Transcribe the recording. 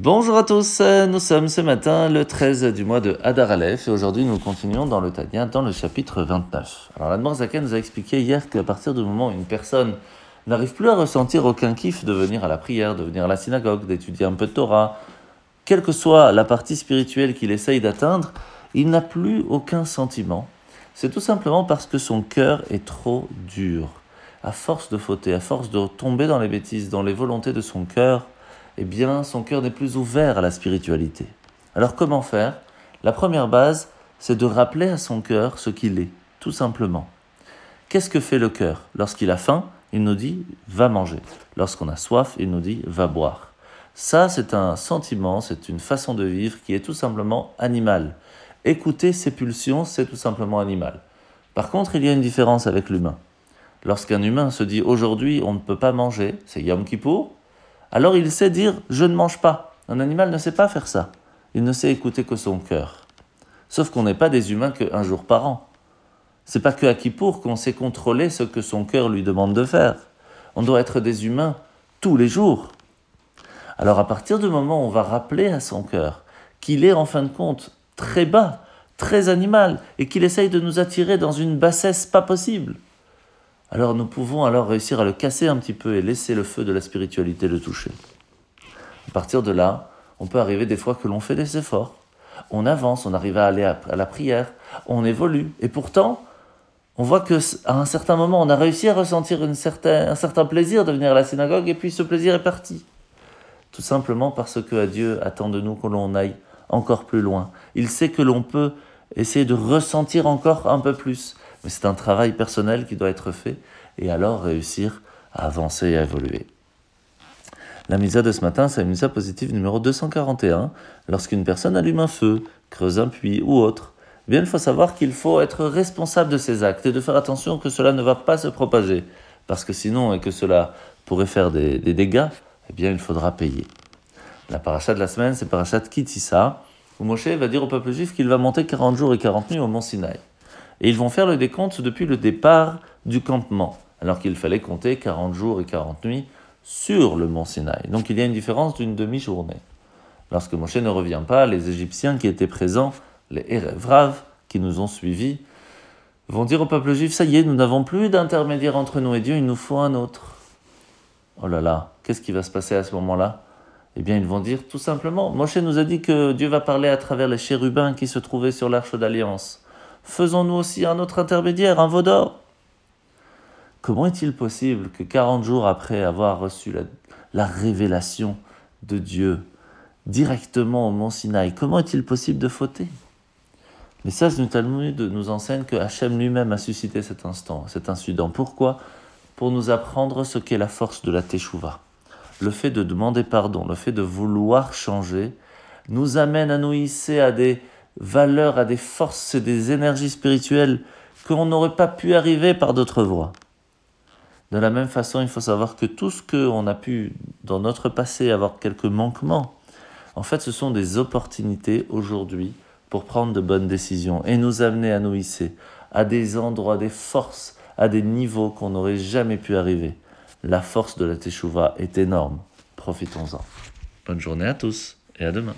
Bonjour à tous, nous sommes ce matin le 13 du mois de Hadar Aleph et aujourd'hui nous continuons dans le Tania dans le chapitre 29. Alors l'Admor Zaken nous a expliqué hier qu'à partir du moment où une personne n'arrive plus à ressentir aucun kiff de venir à la prière, de venir à la synagogue, d'étudier un peu de Torah, quelle que soit la partie spirituelle qu'il essaye d'atteindre, il n'a plus aucun sentiment. C'est tout simplement parce que son cœur est trop dur. À force de fauter, à force de tomber dans les bêtises, dans les volontés de son cœur, eh bien, son cœur n'est plus ouvert à la spiritualité. Alors comment faire? La première base, c'est de rappeler à son cœur ce qu'il est, tout simplement. Qu'est-ce que fait le cœur? Lorsqu'il a faim, il nous dit va manger. Lorsqu'on a soif, il nous dit va boire. Ça, c'est un sentiment, c'est une façon de vivre qui est tout simplement animale. Écouter ses pulsions, c'est tout simplement animal. Par contre, il y a une différence avec l'humain. Lorsqu'un humain se dit aujourd'hui on ne peut pas manger, c'est Yom Kippour, alors il sait dire je ne mange pas. Un animal ne sait pas faire ça. Il ne sait écouter que son cœur. Sauf qu'on n'est pas des humains qu'un jour par an. C'est pas que à Kippour qu'on sait contrôler ce que son cœur lui demande de faire. On doit être des humains tous les jours. Alors à partir du moment où on va rappeler à son cœur qu'il est en fin de compte très bas, très animal, et qu'il essaye de nous attirer dans une bassesse pas possible, alors nous pouvons alors réussir à le casser un petit peu et laisser le feu de la spiritualité le toucher. À partir de là, on peut arriver des fois que l'on fait des efforts, on avance, on arrive à aller à la prière, on évolue, et pourtant, on voit que à un certain moment, on a réussi à ressentir un certain plaisir de venir à la synagogue, et puis ce plaisir est parti. Tout simplement parce que Dieu attend de nous que l'on aille encore plus loin. Il sait que l'on peut essayer de ressentir encore un peu plus. Mais c'est un travail personnel qui doit être fait et alors réussir à avancer et à évoluer. La misa de ce matin, c'est la misa positive numéro 241. Lorsqu'une personne allume un feu, creuse un puits ou autre, bien il faut savoir qu'il faut être responsable de ses actes et de faire attention que cela ne va pas se propager. Parce que sinon, et que cela pourrait faire des, dégâts, eh bien il faudra payer. La paracha de la semaine, c'est parachat Kitissa, où Moshe va dire au peuple juif qu'il va monter 40 jours et 40 nuits au mont Sinaï et ils vont faire le décompte depuis le départ du campement, alors qu'il fallait compter 40 jours et 40 nuits sur le mont Sinaï. Donc il y a une différence d'une demi-journée. Lorsque Moshe ne revient pas, les Égyptiens qui étaient présents, les Erevrav, qui nous ont suivis, vont dire au peuple juif, ça y est, nous n'avons plus d'intermédiaire entre nous et Dieu, il nous faut un autre. Oh là là, qu'est-ce qui va se passer à ce moment-là? Eh bien, ils vont dire tout simplement, Moshe nous a dit que Dieu va parler à travers les chérubins qui se trouvaient sur l'arche d'alliance faisons-nous aussi un autre intermédiaire, un vaudor Comment est-il possible que 40 jours après avoir reçu la, révélation de Dieu directement au mont Sinaï, comment est-il possible de fauter? Mais ça, du Talmud nous enseigne que Hachem lui-même a suscité cet instant, cet incident. Pourquoi? Pour nous apprendre ce qu'est la force de la Teshuvah. Le fait de demander pardon, le fait de vouloir changer, nous amène à nous hisser à des valeur à des forces et des énergies spirituelles qu'on n'aurait pas pu arriver par d'autres voies. De la même façon, il faut savoir que tout ce qu'on a pu, dans notre passé, avoir quelques manquements, en fait, ce sont des opportunités aujourd'hui pour prendre de bonnes décisions et nous amener à nous hisser à des endroits, des forces, à des niveaux qu'on n'aurait jamais pu arriver. La force de la Teshuvah est énorme. Profitons-en. Bonne journée à tous et à demain.